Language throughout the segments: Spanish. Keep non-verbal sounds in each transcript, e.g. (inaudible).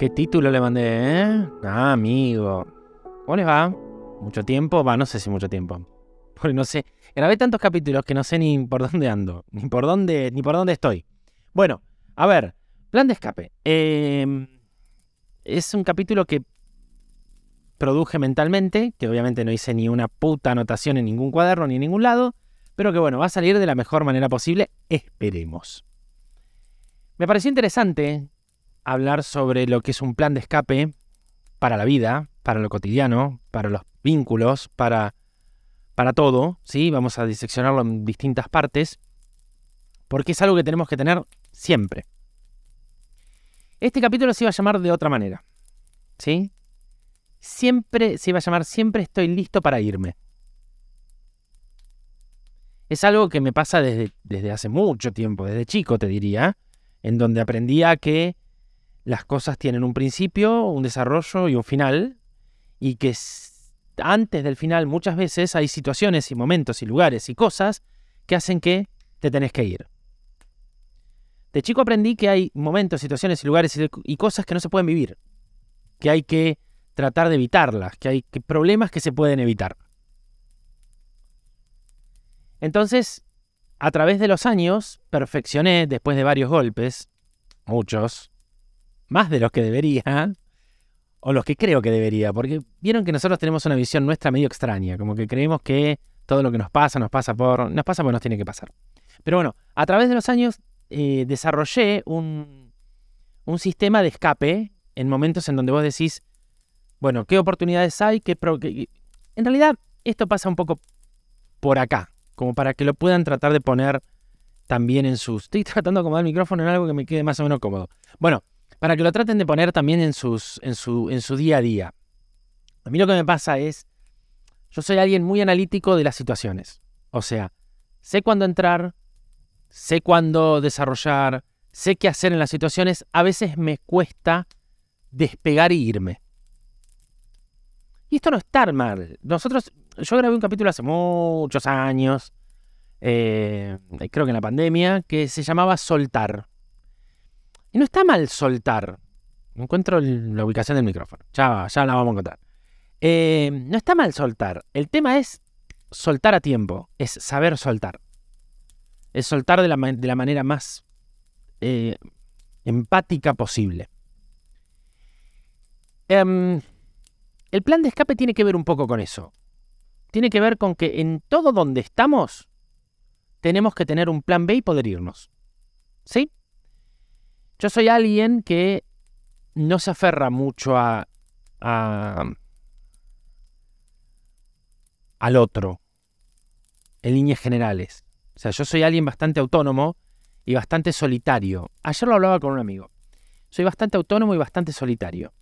¿Qué título le mandé, eh? Ah, amigo. ¿Cómo les va? ¿Mucho tiempo? Va, no sé si mucho tiempo. Porque no sé. Grabé tantos capítulos que no sé ni por dónde ando. Ni por dónde, ni por dónde estoy. Bueno, a ver. Plan de escape. Em, es un capítulo que produje mentalmente, que obviamente no hice ni una puta anotación en ningún cuaderno ni en ningún lado, pero que bueno, va a salir de la mejor manera posible, esperemos. Me pareció interesante hablar sobre lo que es un plan de escape para la vida, para lo cotidiano, para los vínculos, para, para todo, ¿sí? Vamos a diseccionarlo en distintas partes, porque es algo que tenemos que tener siempre. Este capítulo se iba a llamar de otra manera, ¿sí? siempre se iba a llamar Siempre estoy listo para irme. Es algo que me pasa desde, desde hace mucho tiempo, desde chico te diría, en donde aprendía que las cosas tienen un principio, un desarrollo y un final, y que antes del final muchas veces hay situaciones y momentos y lugares y cosas que hacen que te tenés que ir. De chico aprendí que hay momentos, situaciones y lugares y cosas que no se pueden vivir, que hay que tratar de evitarlas, que hay problemas que se pueden evitar. Entonces, a través de los años, perfeccioné, después de varios golpes, muchos, más de los que debería, o los que creo que debería, porque vieron que nosotros tenemos una visión nuestra medio extraña, como que creemos que todo lo que nos pasa, nos pasa por, nos pasa porque nos tiene que pasar. Pero bueno, a través de los años eh, desarrollé un, un sistema de escape en momentos en donde vos decís, bueno, ¿qué oportunidades hay? ¿Qué En realidad, esto pasa un poco por acá, como para que lo puedan tratar de poner también en sus... Estoy tratando de acomodar el micrófono en algo que me quede más o menos cómodo. Bueno, para que lo traten de poner también en, sus, en, su, en su día a día. A mí lo que me pasa es, yo soy alguien muy analítico de las situaciones. O sea, sé cuándo entrar, sé cuándo desarrollar, sé qué hacer en las situaciones. A veces me cuesta despegar y irme. Y esto no está mal. Nosotros, yo grabé un capítulo hace muchos años, eh, creo que en la pandemia, que se llamaba Soltar. Y no está mal soltar. Encuentro la ubicación del micrófono. Ya, ya la vamos a encontrar. Eh, no está mal soltar. El tema es soltar a tiempo. Es saber soltar. Es soltar de la, manera más eh, empática posible. Em, el plan de escape tiene que ver un poco con eso. Tiene que ver con que en todo donde estamos tenemos que tener un plan B y poder irnos. ¿Sí? Yo soy alguien que no se aferra mucho a, al otro, en líneas generales. O sea, yo soy alguien bastante autónomo y bastante solitario. Ayer lo hablaba con un amigo. Soy bastante autónomo y bastante solitario.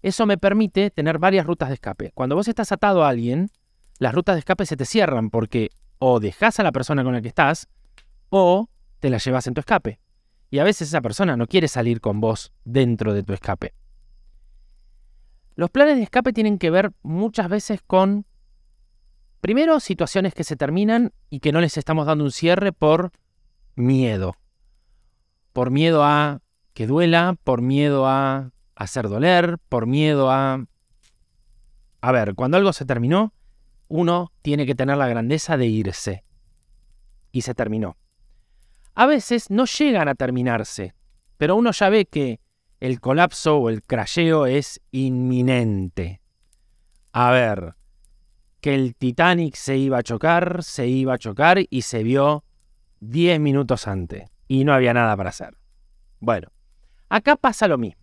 Eso me permite tener varias rutas de escape. Cuando vos estás atado a alguien, las rutas de escape se te cierran porque o dejas a la persona con la que estás o te la llevas en tu escape. Y a veces esa persona no quiere salir con vos dentro de tu escape. Los planes de escape tienen que ver muchas veces con, primero, situaciones que se terminan y que no les estamos dando un cierre por miedo. Por miedo a que duela, por miedo a hacer doler, por miedo a... A ver, cuando algo se terminó, uno tiene que tener la grandeza de irse. Y se terminó. A veces no llegan a terminarse, pero uno ya ve que el colapso o el crasheo es inminente. A ver, que el Titanic se iba a chocar, se iba a chocar y se vio 10 minutos antes y no había nada para hacer. Bueno, acá pasa lo mismo.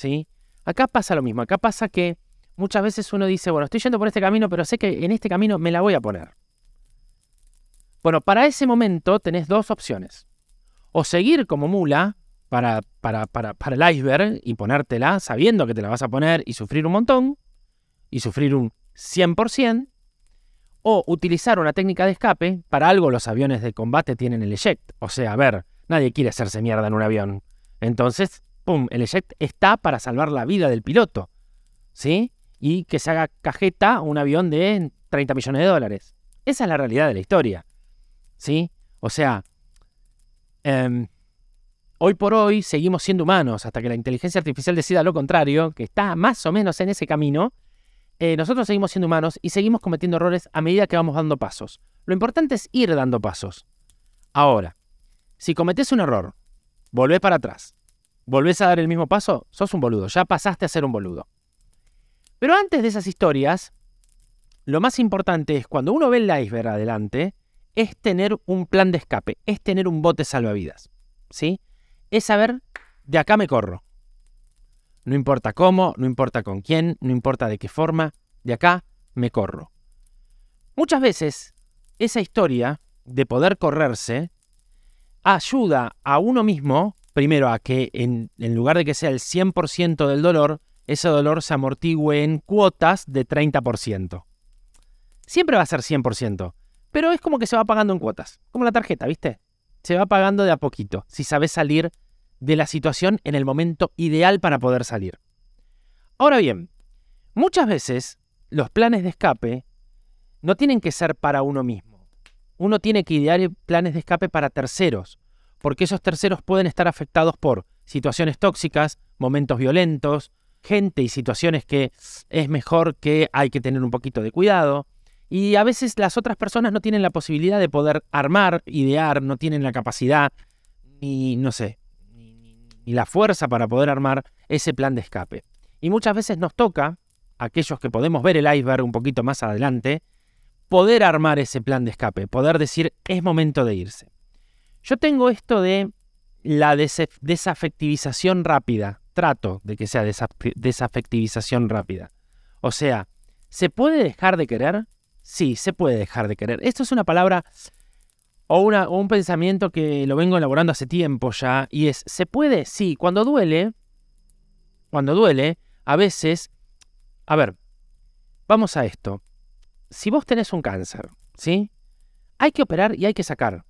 ¿sí? Acá pasa lo mismo, acá pasa que muchas veces uno dice, bueno, estoy yendo por este camino, pero sé que en este camino me la voy a poner. Bueno, para ese momento tenés dos opciones. O seguir como mula para, para, para, para el iceberg y ponértela sabiendo que te la vas a poner y sufrir un montón, y sufrir un 100%, o utilizar una técnica de escape, para algo los aviones de combate tienen el eject. O sea, a ver, nadie quiere hacerse mierda en un avión. Entonces, el eject está para salvar la vida del piloto, ¿sí? Y que se haga cajeta un avión de 30 millones de dólares. Esa es la realidad de la historia, ¿sí? O sea, em, hoy por hoy seguimos siendo humanos hasta que la inteligencia artificial decida lo contrario, que está más o menos en ese camino. Eh, nosotros seguimos siendo humanos y seguimos cometiendo errores a medida que vamos dando pasos. Lo importante es ir dando pasos. Ahora, si cometes un error, volvés para atrás, volvés a dar el mismo paso, sos un boludo, ya pasaste a ser un boludo. Pero antes de esas historias, lo más importante es cuando uno ve el iceberg adelante, es tener un plan de escape, es tener un bote salvavidas. ¿Sí? Es saber, de acá me corro. No importa cómo, no importa con quién, no importa de qué forma, de acá me corro. Muchas veces esa historia de poder correrse ayuda a uno mismo, primero a que en, en lugar de que sea el 100% del dolor, ese dolor se amortigüe en cuotas de 30%. Siempre va a ser 100%, pero es como que se va pagando en cuotas, como la tarjeta, ¿viste? Se va pagando de a poquito, si sabes salir de la situación en el momento ideal para poder salir. Ahora bien, muchas veces los planes de escape no tienen que ser para uno mismo. Uno tiene que idear planes de escape para terceros, porque esos terceros pueden estar afectados por situaciones tóxicas, momentos violentos, gente y situaciones que es mejor que hay que tener un poquito de cuidado. Y a veces las otras personas no tienen la posibilidad de poder armar, idear, no tienen la capacidad, ni no sé, ni la fuerza para poder armar ese plan de escape. Y muchas veces nos toca, aquellos que podemos ver el iceberg un poquito más adelante, poder armar ese plan de escape, poder decir es momento de irse. Yo tengo esto de la desafectivización rápida, trato de que sea desafectivización rápida. O sea, ¿se puede dejar de querer? Sí, se puede dejar de querer. Esto es una palabra o, una, un pensamiento que lo vengo elaborando hace tiempo ya, y es, ¿se puede? Sí, cuando duele, cuando duele, a veces, a ver, vamos a esto si vos tenés un cáncer, ¿sí? Hay que operar y hay que sacar.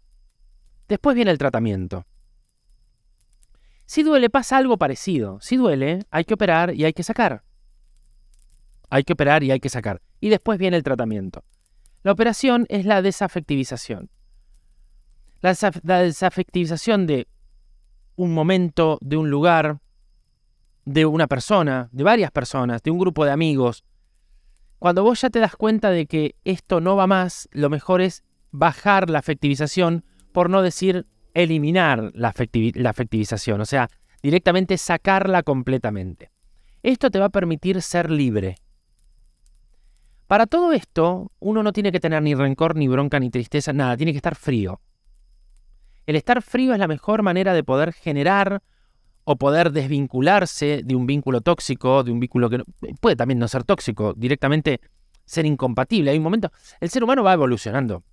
Después viene el tratamiento. Si duele, pasa algo parecido. Si duele, hay que operar y hay que sacar. Hay que operar y hay que sacar. Y después viene el tratamiento. La operación es la desafectivización. La, desafectivización de un momento, de un lugar, de una persona, de varias personas, de un grupo de amigos, cuando vos ya te das cuenta de que esto no va más, lo mejor es bajar la afectivización, por no decir eliminar la, afectivización, o sea, directamente sacarla completamente. Esto te va a permitir ser libre. Para todo esto, uno no tiene que tener ni rencor, ni bronca, ni tristeza, nada, tiene que estar frío. El estar frío es la mejor manera de poder generar o poder desvincularse de un vínculo tóxico, de un vínculo que puede también no ser tóxico, directamente ser incompatible. Hay un momento, el ser humano va evolucionando,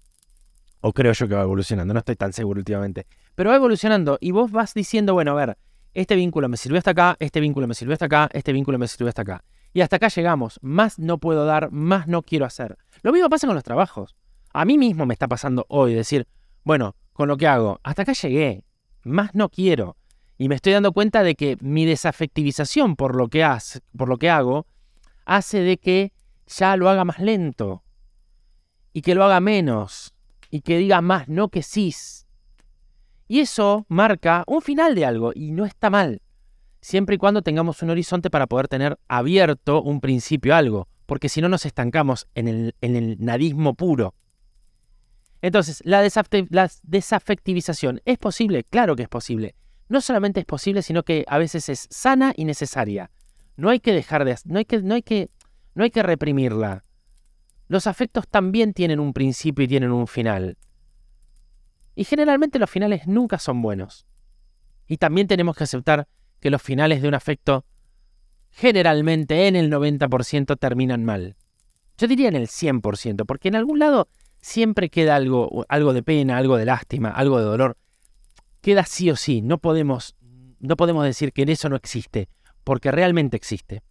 o creo yo que va evolucionando, no estoy tan seguro últimamente, pero va evolucionando y vos vas diciendo, bueno, a ver, este vínculo me sirvió hasta acá, este vínculo me sirvió hasta acá, este vínculo me sirvió hasta acá. Y hasta acá llegamos, más no puedo dar, más no quiero hacer. Lo mismo pasa con los trabajos. A mí mismo me está pasando hoy decir, bueno, con lo que hago, hasta acá llegué, más no quiero. Y me estoy dando cuenta de que mi desafectivización por lo que, por lo que hago hace de que ya lo haga más lento y que lo haga menos y que diga más no que sí. Y eso marca un final de algo y no está mal, siempre y cuando tengamos un horizonte para poder tener abierto un principio algo, porque si no nos estancamos en el, en el nadismo puro. Entonces, la desafectivización, ¿es posible? Claro que es posible no solamente es posible, sino que a veces es sana y necesaria. No hay que dejar de no hay que no hay que no hay que reprimirla. Los afectos también tienen un principio y tienen un final. Y generalmente los finales nunca son buenos. Y también tenemos que aceptar que los finales de un afecto generalmente en el 90% terminan mal. Yo diría en el 100%, porque en algún lado siempre queda algo, algo de pena, algo de lástima, algo de dolor queda sí o sí. No podemos, no podemos decir que en eso no existe, porque realmente existe.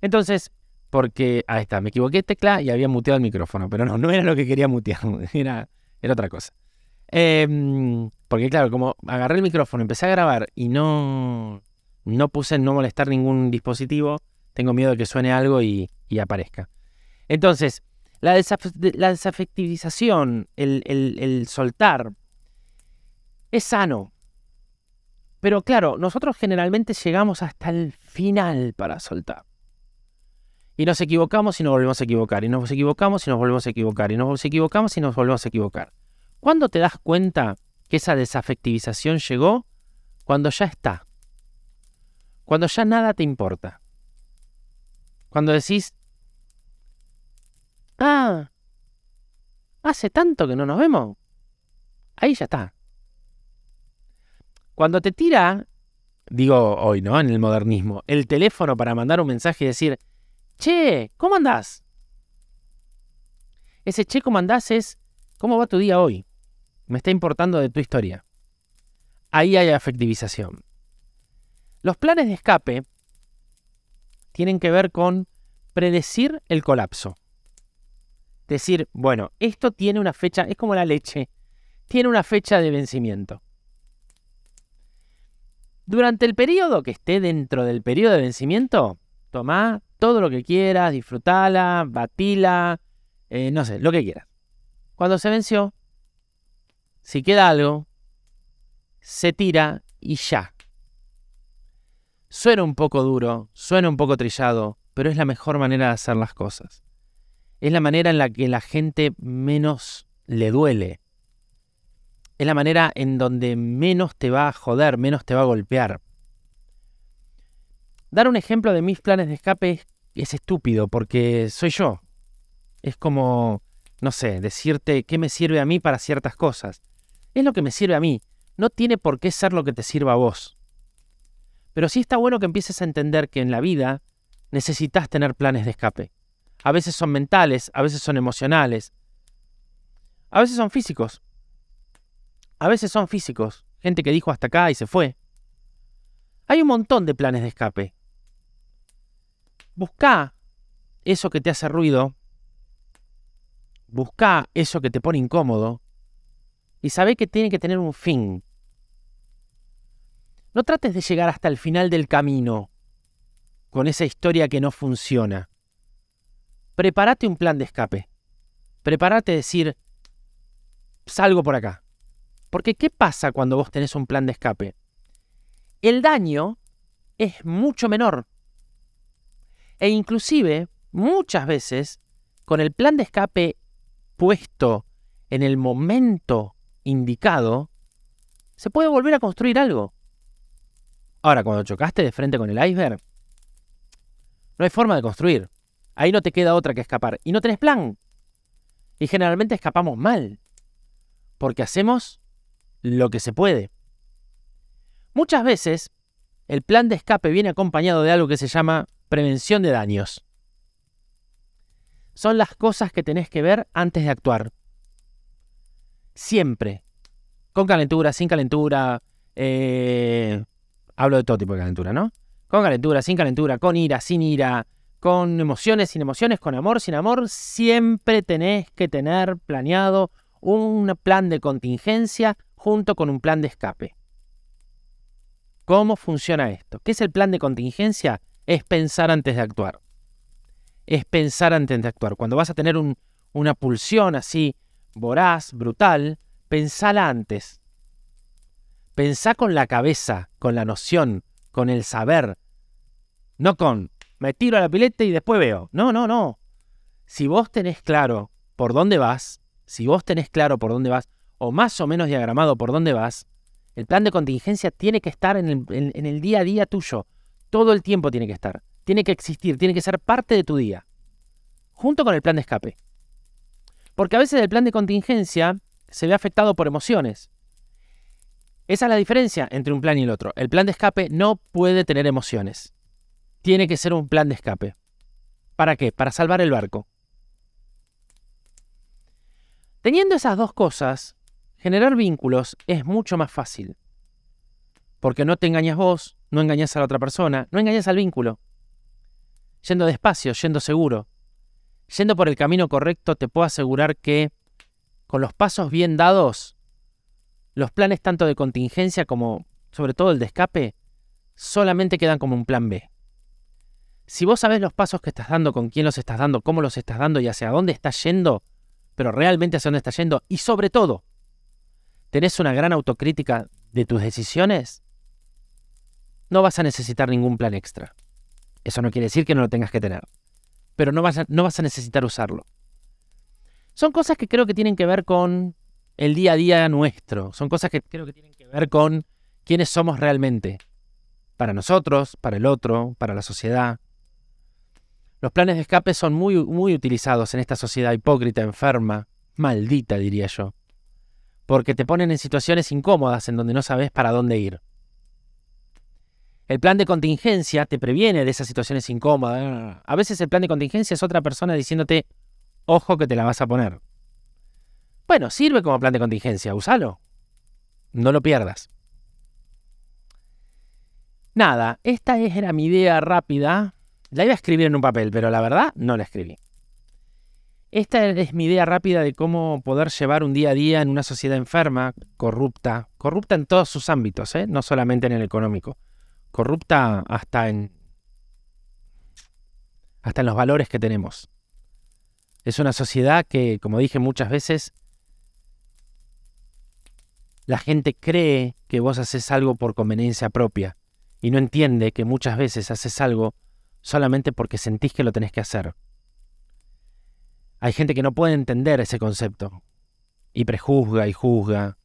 Entonces, porque, ahí está, me equivoqué tecla y había muteado el micrófono, pero no, no era lo que quería mutear, (laughs) era, era otra cosa. Em, porque claro, como agarré el micrófono, empecé a grabar y no, no puse no molestar ningún dispositivo, tengo miedo de que suene algo y, aparezca. Entonces, la, desafectivización, el, el soltar, es sano. Pero claro, nosotros generalmente llegamos hasta el final para soltar. Y nos equivocamos y nos volvemos a equivocar. Y nos equivocamos y nos volvemos a equivocar. Y nos equivocamos y nos volvemos a equivocar. ¿Cuándo te das cuenta que esa desafectivización llegó? Cuando ya está. Cuando ya nada te importa. Cuando decís, ah, hace tanto que no nos vemos. Ahí ya está. Cuando te tira, digo hoy, ¿no? En el modernismo, el teléfono para mandar un mensaje y decir, che, ¿cómo andás? Ese che, ¿cómo andás? es, ¿cómo va tu día hoy? Me está importando de tu historia. Ahí hay afectivización. Los planes de escape tienen que ver con predecir el colapso. Decir, bueno, esto tiene una fecha, es como la leche, tiene una fecha de vencimiento. Durante el periodo que esté dentro del periodo de vencimiento, toma todo lo que quieras, disfrutala, batila, eh, no sé, lo que quieras. Cuando se venció, si queda algo, se tira y ya. Suena un poco duro, suena un poco trillado, pero es la mejor manera de hacer las cosas. Es la manera en la que la gente menos le duele es la manera en donde menos te va a joder, menos te va a golpear. Dar un ejemplo de mis planes de escape es, estúpido porque soy yo. Es como, no sé, decirte qué me sirve a mí para ciertas cosas. Es lo que me sirve a mí. No tiene por qué ser lo que te sirva a vos. Pero sí está bueno que empieces a entender que en la vida necesitas tener planes de escape. A veces son mentales, a veces son emocionales, a veces son físicos. A veces son físicos, gente que dijo hasta acá y se fue. Hay un montón de planes de escape. Busca eso que te hace ruido. Busca eso que te pone incómodo. Y sabe que tiene que tener un fin. No trates de llegar hasta el final del camino con esa historia que no funciona. Prepárate un plan de escape. Prepárate a decir, salgo por acá. Porque ¿qué pasa cuando vos tenés un plan de escape? El daño es mucho menor. E inclusive, muchas veces, con el plan de escape puesto en el momento indicado, se puede volver a construir algo. Ahora, cuando chocaste de frente con el iceberg, no hay forma de construir. Ahí no te queda otra que escapar. Y no tenés plan. Y generalmente escapamos mal. Porque hacemos lo que se puede. Muchas veces, el plan de escape viene acompañado de algo que se llama prevención de daños. Son las cosas que tenés que ver antes de actuar. Siempre. Con calentura, sin calentura. Eh, hablo de todo tipo de calentura, ¿no? Con calentura, sin calentura, con ira, sin ira, con emociones, sin emociones, con amor, sin amor. Siempre tenés que tener planeado un plan de contingencia junto con un plan de escape. ¿Cómo funciona esto? ¿Qué es el plan de contingencia? Es pensar antes de actuar. Es pensar antes de actuar. Cuando vas a tener una pulsión así voraz, brutal, pensala antes. Pensá con la cabeza, con la noción, con el saber. No con me tiro a la pileta y después veo. No, no, no. Si vos tenés claro por dónde vas, si vos tenés claro por dónde vas, o más o menos diagramado por dónde vas, el plan de contingencia tiene que estar en el, día a día tuyo. Todo el tiempo tiene que estar. Tiene que existir, tiene que ser parte de tu día. Junto con el plan de escape. Porque a veces el plan de contingencia se ve afectado por emociones. Esa es la diferencia entre un plan y el otro. El plan de escape no puede tener emociones. Tiene que ser un plan de escape. ¿Para qué? Para salvar el barco. Teniendo esas dos cosas, Generar vínculos es mucho más fácil. Porque no te engañas vos, no engañas a la otra persona, no engañas al vínculo. Yendo despacio, yendo seguro. Yendo por el camino correcto, te puedo asegurar que con los pasos bien dados, los planes tanto de contingencia como sobre todo el de escape, solamente quedan como un plan B. Si vos sabés los pasos que estás dando, con quién los estás dando, cómo los estás dando y hacia dónde estás yendo, pero realmente hacia dónde estás yendo, y sobre todo, tenés una gran autocrítica de tus decisiones, no vas a necesitar ningún plan extra. Eso no quiere decir que no lo tengas que tener, pero no vas a, no vas a necesitar usarlo. Son cosas que creo que tienen que ver con el día a día nuestro, son cosas que creo que tienen que ver con quiénes somos realmente, para nosotros, para el otro, para la sociedad. Los planes de escape son muy, muy utilizados en esta sociedad hipócrita, enferma, maldita diría yo, porque te ponen en situaciones incómodas en donde no sabes para dónde ir. El plan de contingencia te previene de esas situaciones incómodas. A veces el plan de contingencia es otra persona diciéndote, ojo que te la vas a poner. Bueno, sirve como plan de contingencia, úsalo. No lo pierdas. Nada, esta era mi idea rápida. La iba a escribir en un papel, pero la verdad no la escribí. Esta es mi idea rápida de cómo poder llevar un día a día en una sociedad enferma, corrupta, corrupta en todos sus ámbitos, ¿eh? no solamente en el económico, corrupta hasta en hasta en los valores que tenemos. Es una sociedad que, como dije muchas veces, la gente cree que vos haces algo por conveniencia propia y no entiende que muchas veces haces algo solamente porque sentís que lo tenés que hacer. Hay gente que no puede entender ese concepto y prejuzga y juzga.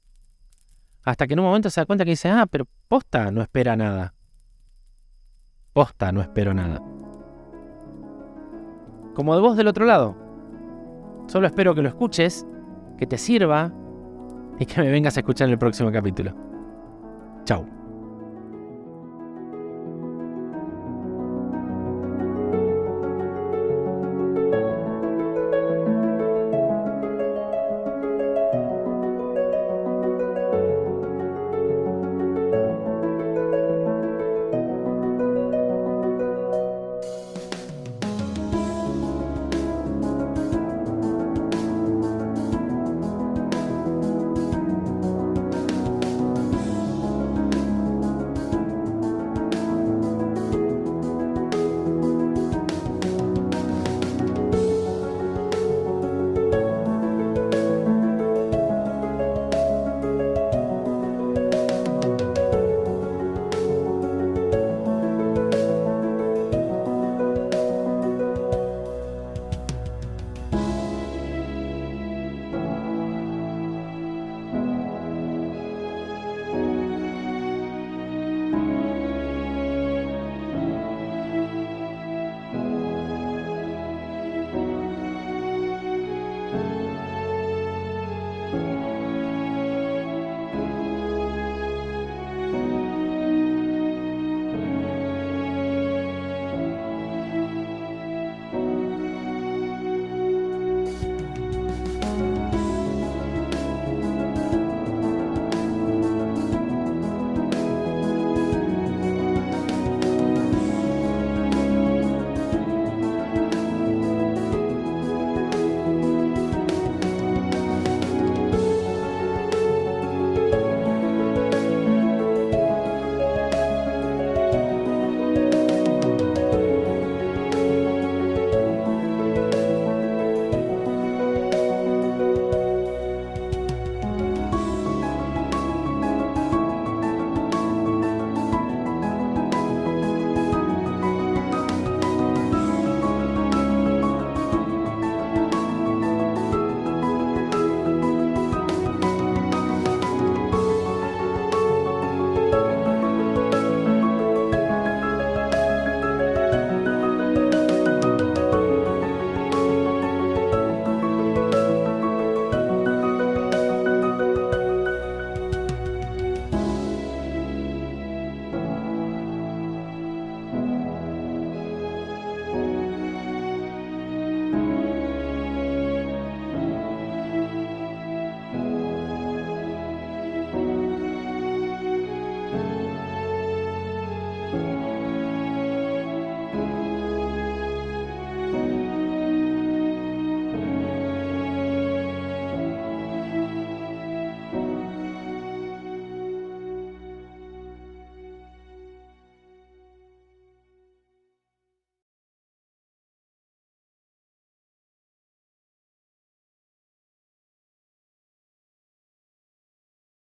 Hasta que en un momento se da cuenta que dice, ah, pero posta no espera nada. Posta no espero nada. Como de vos del otro lado. Solo espero que lo escuches, que te sirva y que me vengas a escuchar en el próximo capítulo. Chao.